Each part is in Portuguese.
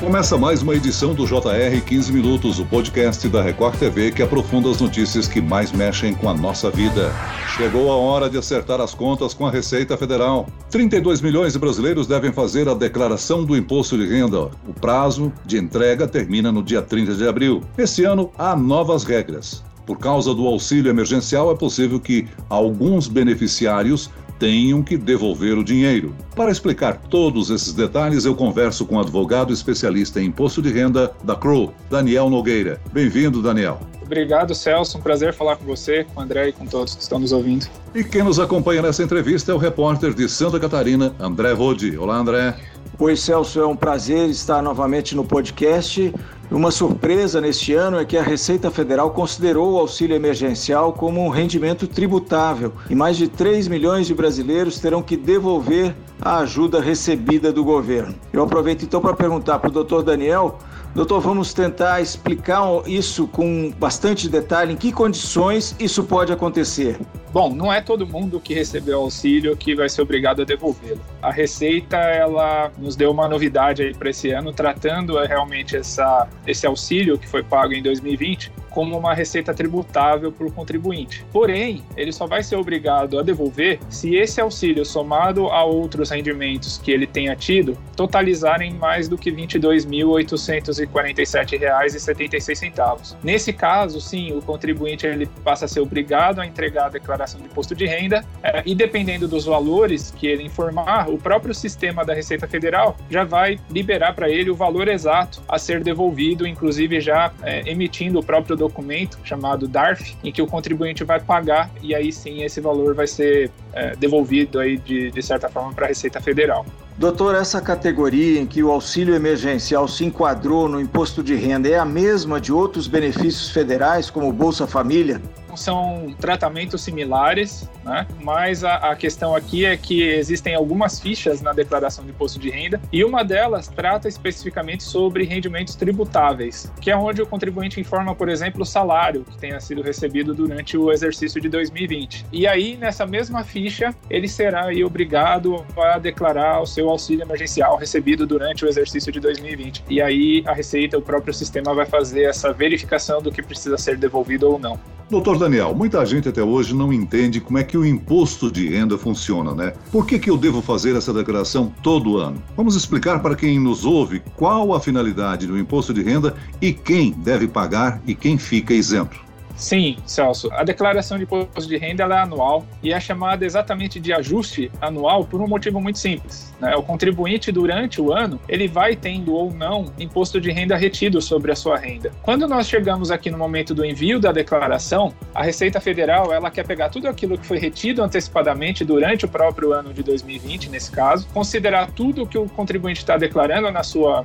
Começa mais uma edição do JR 15 Minutos, o podcast da Record TV que aprofunda as notícias que mais mexem com a nossa vida. Chegou a hora de acertar as contas com a Receita Federal. 32 milhões de brasileiros devem fazer a declaração do imposto de renda. O prazo de entrega termina no dia 30 de abril. Esse ano há novas regras. Por causa do auxílio emergencial, é possível que alguns beneficiários tenham que devolver o dinheiro. Para explicar todos esses detalhes, eu converso com o advogado especialista em imposto de renda da CROW, Daniel Nogueira. Bem-vindo, Daniel. Obrigado, Celso. Um prazer falar com você, com o André e com todos que estão nos ouvindo. E quem nos acompanha nessa entrevista é o repórter de Santa Catarina, André Rodi. Olá, André. Oi, Celso. É um prazer estar novamente no podcast. Uma surpresa neste ano é que a Receita Federal considerou o auxílio emergencial como um rendimento tributável e mais de 3 milhões de brasileiros terão que devolver a ajuda recebida do governo. Eu aproveito então para perguntar para o doutor Daniel. Doutor, vamos tentar explicar isso com bastante detalhe, em que condições isso pode acontecer. Bom, não é todo mundo que recebeu auxílio que vai ser obrigado a devolvê-lo. A Receita, ela nos deu uma novidade aí para esse ano, tratando realmente essa, esse auxílio que foi pago em 2020 como uma receita tributável para o contribuinte. Porém, ele só vai ser obrigado a devolver se esse auxílio somado a outros rendimentos que ele tenha tido totalizarem mais do que R$ 22.847,76. Nesse caso, sim, o contribuinte ele passa a ser obrigado a entregar a declaração de imposto de renda é, e dependendo dos valores que ele informar, o próprio sistema da Receita Federal já vai liberar para ele o valor exato a ser devolvido, inclusive já é, emitindo o próprio documento chamado DARF, em que o contribuinte vai pagar e aí sim esse valor vai ser é, devolvido aí de, de certa forma para a Receita Federal. Doutor, essa categoria em que o auxílio emergencial se enquadrou no imposto de renda é a mesma de outros benefícios federais, como Bolsa Família? São tratamentos similares, né? mas a, a, questão aqui é que existem algumas fichas na declaração de imposto de renda e uma delas trata especificamente sobre rendimentos tributáveis, que é onde o contribuinte informa, por exemplo, o salário que tenha sido recebido durante o exercício de 2020. E aí, nessa mesma ficha, ele será aí obrigado a declarar o seu auxílio emergencial recebido durante o exercício de 2020. E aí a Receita, o próprio sistema vai fazer essa verificação do que precisa ser devolvido ou não. Doutor Daniel, muita gente até hoje não entende como é que o imposto de renda funciona, né? Por que, que eu devo fazer essa declaração todo ano? Vamos explicar para quem nos ouve qual a finalidade do imposto de renda e quem deve pagar e quem fica isento. Sim, Celso. A declaração de imposto de renda é anual e é chamada exatamente de ajuste anual por um motivo muito simples. Né? O contribuinte, durante o ano, ele vai tendo ou não imposto de renda retido sobre a sua renda. Quando nós chegamos aqui no momento do envio da declaração, a Receita Federal ela quer pegar tudo aquilo que foi retido antecipadamente durante o próprio ano de 2020, nesse caso, considerar tudo que o contribuinte está declarando na sua,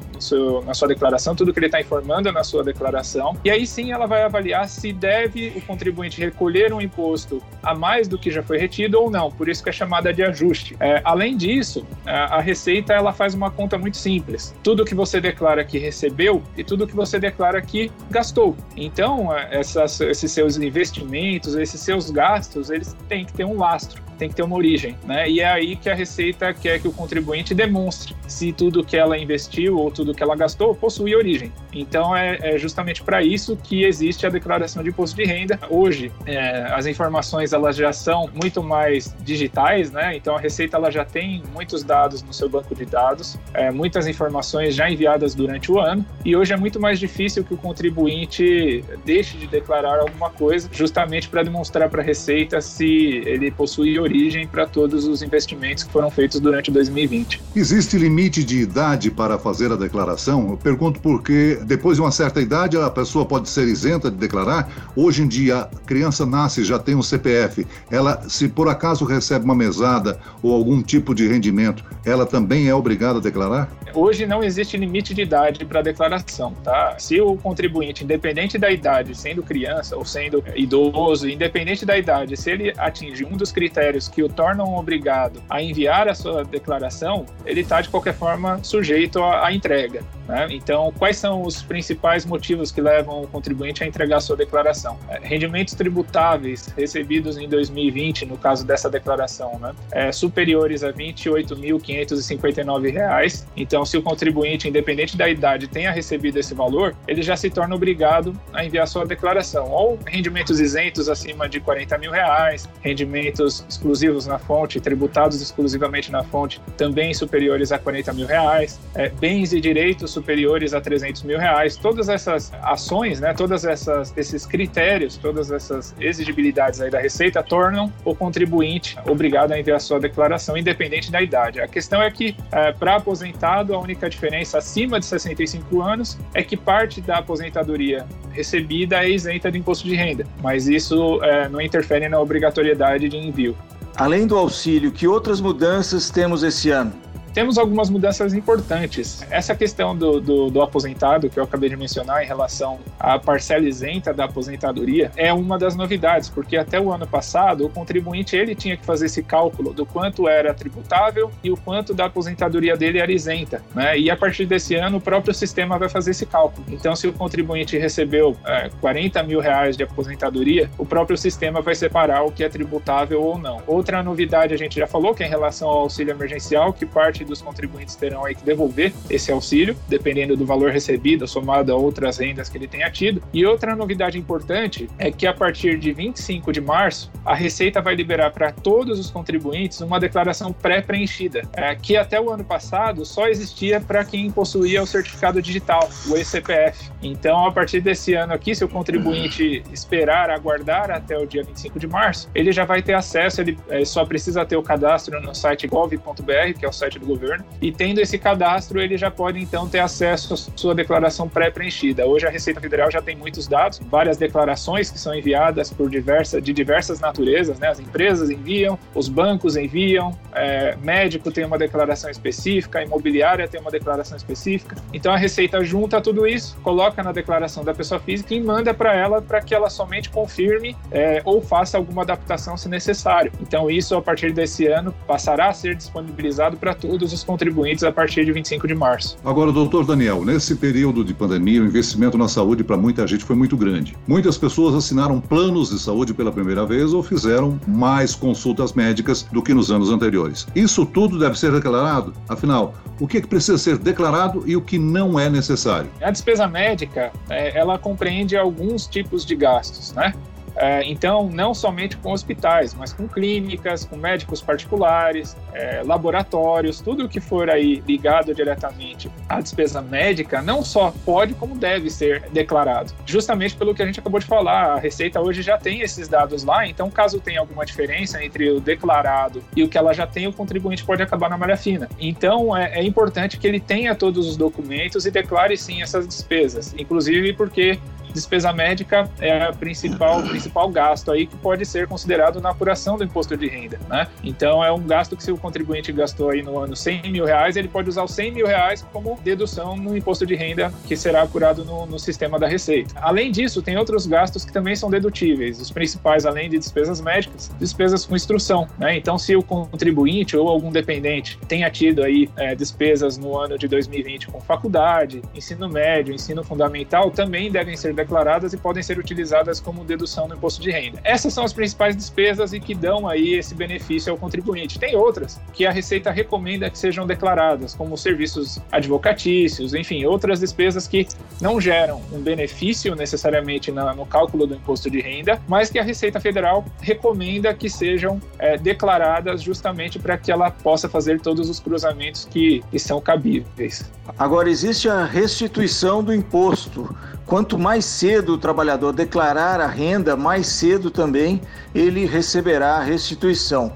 na sua declaração, tudo que ele está informando na sua declaração, e aí sim ela vai avaliar se deve deve o contribuinte recolher um imposto a mais do que já foi retido ou não, por isso que é chamada de ajuste. É, além disso, a Receita ela faz uma conta muito simples. Tudo que você declara que recebeu e tudo que você declara que gastou. Então, é, essas, esses seus investimentos, esses seus gastos, eles têm que ter um lastro tem que ter uma origem, né? E é aí que a Receita quer que o contribuinte demonstre se tudo que ela investiu ou tudo que ela gastou possui origem. Então é, é justamente para isso que existe a declaração de imposto de renda. Hoje é, as informações elas já são muito mais digitais, né? Então a Receita ela já tem muitos dados no seu banco de dados, é, muitas informações já enviadas durante o ano e hoje é muito mais difícil que o contribuinte deixe de declarar alguma coisa, justamente para demonstrar para a Receita se ele possui origem para todos os investimentos que foram feitos durante 2020. Existe limite de idade para fazer a declaração? Eu pergunto porque depois de uma certa idade a pessoa pode ser isenta de declarar. Hoje em dia a criança nasce já tem um CPF. Ela, se por acaso recebe uma mesada ou algum tipo de rendimento, ela também é obrigada a declarar? Hoje não existe limite de idade para declaração, tá? Se o contribuinte, independente da idade, sendo criança ou sendo idoso, independente da idade, se ele atinge um dos critérios critérios que o tornam obrigado a enviar a sua declaração, ele está de qualquer forma sujeito à, à entrega. Né? Então, quais são os principais motivos que levam o contribuinte a entregar sua declaração? É, rendimentos tributáveis recebidos em 2020, no caso dessa declaração, né? é, superiores a R$ 28.559. Então, se o contribuinte, independente da idade, tenha recebido esse valor, ele já se torna obrigado a enviar sua declaração. Ou rendimentos isentos acima de 40 mil reais, rendimentos exclusivos na fonte, tributados exclusivamente na fonte, também superiores a 40 mil reais, é, bens e direitos superiores a 300 mil reais. Todas essas ações, né, todas essas esses critérios, todas essas exigibilidades aí da Receita tornam o contribuinte obrigado a enviar sua declaração, independente da idade. A questão é que, é, para aposentado, a única diferença acima de 65 anos é que parte da aposentadoria recebida é isenta de imposto de renda, mas isso é, não interfere na obrigatoriedade de envio. Além do auxílio, que outras mudanças temos esse ano? Temos algumas mudanças importantes. Essa questão do, do, do, aposentado, que eu acabei de mencionar em relação à parcela isenta da aposentadoria, é uma das novidades, porque até o ano passado, o contribuinte ele tinha que fazer esse cálculo do quanto era tributável e o quanto da aposentadoria dele era isenta. Né? E a partir desse ano, o próprio sistema vai fazer esse cálculo. Então, se o contribuinte recebeu é, 40 mil reais de aposentadoria, o próprio sistema vai separar o que é tributável ou não. Outra novidade a gente já falou, que é em relação ao auxílio emergencial, que parte dos contribuintes terão aí que devolver esse auxílio, dependendo do valor recebido, somado a outras rendas que ele tenha tido. E outra novidade importante é que a partir de 25 de março, a Receita vai liberar para todos os contribuintes uma declaração pré-preenchida, é, que até o ano passado só existia para quem possuía o certificado digital, o ECPF. Então, a partir desse ano aqui, se o contribuinte esperar, aguardar até o dia 25 de março, ele já vai ter acesso, ele é, só precisa ter o cadastro no site gov.br, que é o site do governo, e tendo esse cadastro, ele já pode então ter acesso à sua declaração pré-preenchida. Hoje a Receita Federal já tem muitos dados, várias declarações que são enviadas por diversas, de diversas naturezas, né? As empresas enviam, os bancos enviam, é, médico tem uma declaração específica, imobiliária tem uma declaração específica. Então a Receita junta tudo isso, coloca na declaração da pessoa física e manda para ela para que ela somente confirme é, ou faça alguma adaptação se necessário. Então isso a partir desse ano passará a ser disponibilizado para todos todos os contribuintes a partir de 25 de março. Agora, doutor Daniel, nesse período de pandemia, o investimento na saúde para muita gente foi muito grande. Muitas pessoas assinaram planos de saúde pela primeira vez ou fizeram mais consultas médicas do que nos anos anteriores. Isso tudo deve ser declarado? Afinal, o que, é que precisa ser declarado e o que não é necessário? A despesa médica, é, ela compreende alguns tipos de gastos, né? É, então, não somente com hospitais, mas com clínicas, com médicos particulares, é, laboratórios, tudo que for aí ligado diretamente à despesa médica, não só pode, como deve ser declarado. Justamente pelo que a gente acabou de falar, a Receita hoje já tem esses dados lá, então caso tenha alguma diferença entre o declarado e o que ela já tem, o contribuinte pode acabar na malha fina. Então, é, é importante que ele tenha todos os documentos e declare sim essas despesas, inclusive porque despesa médica é a principal, principal gasto aí que pode ser considerado na apuração do imposto de renda, né? Então é um gasto que se o contribuinte gastou aí no ano 100 mil reais, ele pode usar os 100 mil reais como dedução no imposto de renda que será apurado no, no sistema da Receita. Além disso, tem outros gastos que também são dedutíveis. Os principais, além de despesas médicas, despesas com instrução, né? Então, se o contribuinte ou algum dependente tenha tido aí é, despesas no ano de 2020 com faculdade, ensino médio, ensino fundamental, também devem ser declaradas e podem ser utilizadas como dedução no imposto de renda. Essas são as principais despesas e que dão aí esse benefício ao contribuinte. Tem outras que a Receita recomenda que sejam declaradas, como serviços advocatícios, enfim, outras despesas que não geram um benefício necessariamente na, no cálculo do imposto de renda, mas que a Receita Federal recomenda que sejam é, declaradas justamente para que ela possa fazer todos os cruzamentos que, que são cabíveis. Agora, existe a restituição do imposto. Quanto mais cedo o trabalhador declarar a renda, mais cedo também ele receberá a restituição.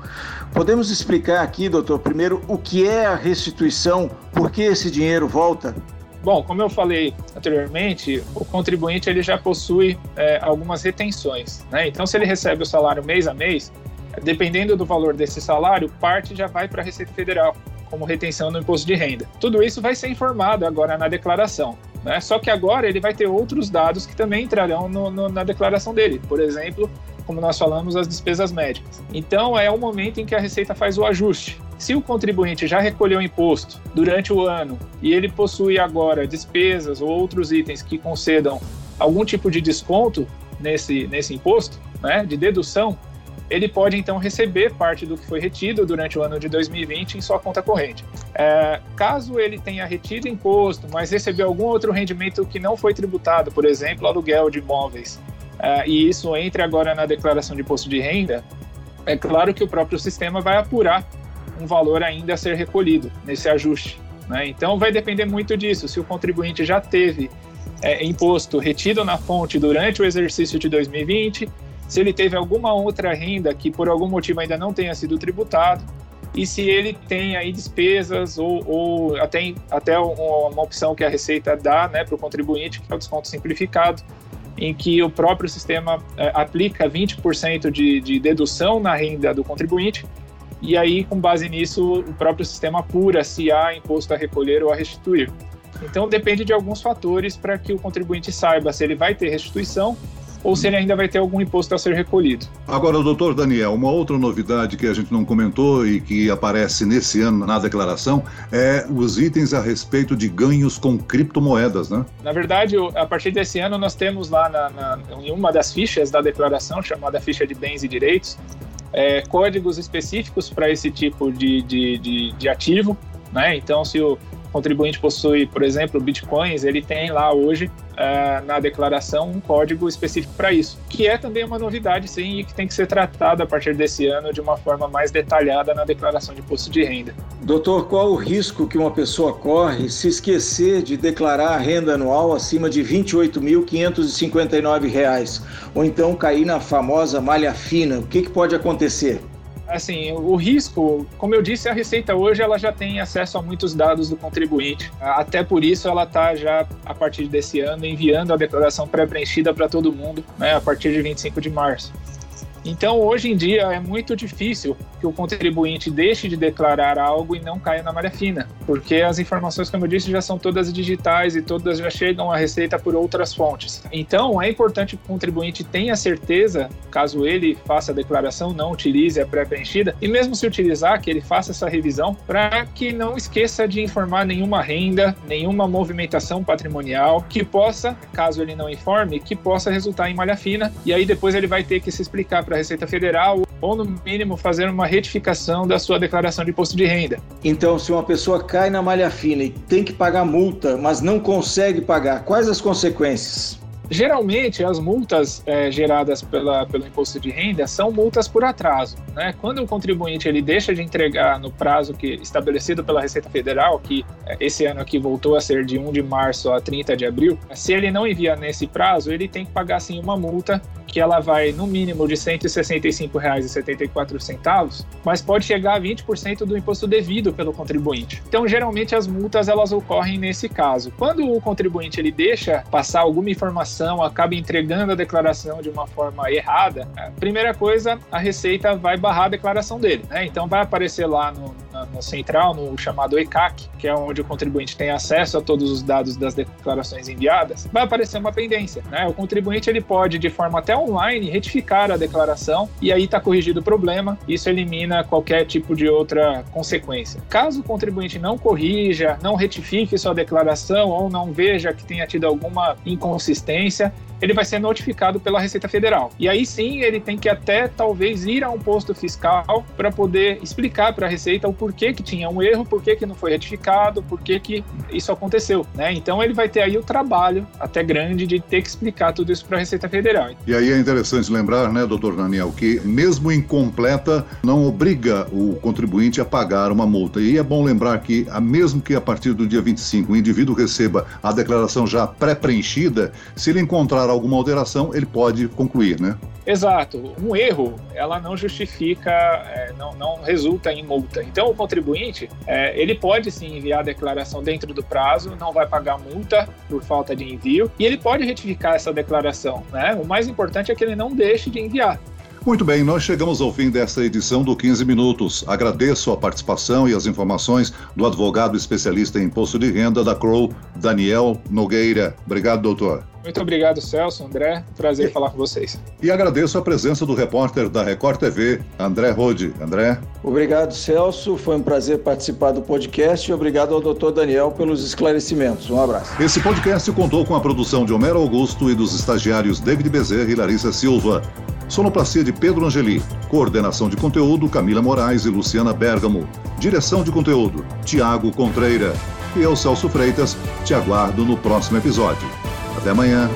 Podemos explicar aqui, doutor, primeiro o que é a restituição, por que esse dinheiro volta? Bom, como eu falei anteriormente, o contribuinte ele já possui é, algumas retenções, né? Então, se ele recebe o salário mês a mês, dependendo do valor desse salário, parte já vai para a Receita Federal como retenção no imposto de renda. Tudo isso vai ser informado agora na declaração. Né? Só que agora ele vai ter outros dados que também entrarão no, no, na declaração dele. Por exemplo, como nós falamos, as despesas médicas. Então é o momento em que a Receita faz o ajuste. Se o contribuinte já recolheu imposto durante o ano e ele possui agora despesas ou outros itens que concedam algum tipo de desconto nesse, nesse imposto, né, de dedução, ele pode então receber parte do que foi retido durante o ano de 2020 em sua conta corrente. É, caso ele tenha retido imposto, mas recebeu algum outro rendimento que não foi tributado, por exemplo, aluguel de imóveis, é, e isso entre agora na declaração de imposto de renda, é claro que o próprio sistema vai apurar um valor ainda a ser recolhido nesse ajuste. Né? Então vai depender muito disso. Se o contribuinte já teve é, imposto retido na fonte durante o exercício de 2020, se ele teve alguma outra renda que por algum motivo ainda não tenha sido tributado, e se ele tem aí despesas ou, ou até, até uma opção que a Receita dá né, para o contribuinte, que é o desconto simplificado, em que o próprio sistema é, aplica 20% de, de dedução na renda do contribuinte, e aí, com base nisso, o próprio sistema apura se há imposto a recolher ou a restituir. Então, depende de alguns fatores para que o contribuinte saiba se ele vai ter restituição ou se ele ainda vai ter algum imposto a ser recolhido. Agora, doutor Daniel, uma outra novidade que a gente não comentou e que aparece nesse ano na declaração é os itens a respeito de ganhos com criptomoedas, né? Na verdade, a partir desse ano, nós temos lá na, na, em uma das fichas da declaração, chamada ficha de bens e direitos, é, códigos específicos para esse tipo de, de, de, de ativo. Né? Então, se o contribuinte possui, por exemplo, bitcoins, ele tem lá hoje uh, na declaração um código específico para isso, que é também uma novidade, sim, e que tem que ser tratado a partir desse ano de uma forma mais detalhada na declaração de imposto de renda. Doutor, qual o risco que uma pessoa corre se esquecer de declarar a renda anual acima de R$ 28.559, ou então cair na famosa malha fina? O que, que pode acontecer? Assim, o risco, como eu disse, a Receita hoje ela já tem acesso a muitos dados do contribuinte. Até por isso ela está já, a partir desse ano, enviando a declaração pré-preenchida para todo mundo, né, a partir de 25 de março. Então, hoje em dia, é muito difícil que o contribuinte deixe de declarar algo e não caia na malha fina, porque as informações, como eu disse, já são todas digitais e todas já chegam à Receita por outras fontes. Então, é importante que o contribuinte tenha certeza, caso ele faça a declaração, não utilize a pré-preenchida, e mesmo se utilizar, que ele faça essa revisão, para que não esqueça de informar nenhuma renda, nenhuma movimentação patrimonial que possa, caso ele não informe, que possa resultar em malha fina, e aí depois ele vai ter que se explicar para a Receita Federal ou, no mínimo, fazer uma retificação da sua declaração de imposto de renda. Então, se uma pessoa cai na malha fina e tem que pagar multa, mas não consegue pagar, quais as consequências? Geralmente, as multas é, geradas pela, pelo imposto de renda são multas por atraso. Né? Quando o contribuinte ele deixa de entregar no prazo que estabelecido pela Receita Federal, que é, esse ano aqui voltou a ser de 1 de março a 30 de abril, se ele não envia nesse prazo, ele tem que pagar sim uma multa que ela vai no mínimo de R$ 165,74, mas pode chegar a 20% do imposto devido pelo contribuinte. Então, geralmente as multas elas ocorrem nesse caso. Quando o contribuinte ele deixa passar alguma informação, acaba entregando a declaração de uma forma errada, a primeira coisa, a Receita vai barrar a declaração dele, né? Então vai aparecer lá no, no central, no chamado ECAC, que é onde o contribuinte tem acesso a todos os dados das declarações enviadas, vai aparecer uma pendência, né? O contribuinte ele pode de forma até online retificar a declaração e aí está corrigido o problema. Isso elimina qualquer tipo de outra consequência. Caso o contribuinte não corrija, não retifique sua declaração ou não veja que tenha tido alguma inconsistência, ele vai ser notificado pela Receita Federal. E aí sim ele tem que até talvez ir a um posto fiscal para poder explicar para a Receita o porquê que tinha um erro, porquê que não foi retificado, porquê que isso aconteceu, né? Então ele vai ter aí o trabalho até grande de ter que explicar tudo isso para a Receita Federal. E aí é interessante lembrar, né, doutor Daniel, que mesmo incompleta não obriga o contribuinte a pagar uma multa. E é bom lembrar que, mesmo que a partir do dia 25 o indivíduo receba a declaração já pré-preenchida, se ele encontrar alguma alteração, ele pode concluir, né? Exato. Um erro, ela não justifica, é, não, não resulta em multa. Então, o contribuinte, é, ele pode sim enviar a declaração dentro do prazo, não vai pagar multa por falta de envio, e ele pode retificar essa declaração, né? O mais importante é que ele não deixe de enviar. Muito bem, nós chegamos ao fim desta edição do 15 Minutos. Agradeço a participação e as informações do advogado especialista em imposto de renda da CROW, Daniel Nogueira. Obrigado, doutor. Muito obrigado, Celso, André. Prazer e, falar com vocês. E agradeço a presença do repórter da Record TV, André Rode. André. Obrigado, Celso. Foi um prazer participar do podcast e obrigado ao doutor Daniel pelos esclarecimentos. Um abraço. Esse podcast contou com a produção de Homero Augusto e dos estagiários David Bezerra e Larissa Silva. Sonoplastia de Pedro Angeli. Coordenação de conteúdo Camila Moraes e Luciana Bergamo. Direção de conteúdo Tiago Contreira. E eu, Celso Freitas, te aguardo no próximo episódio. Até amanhã.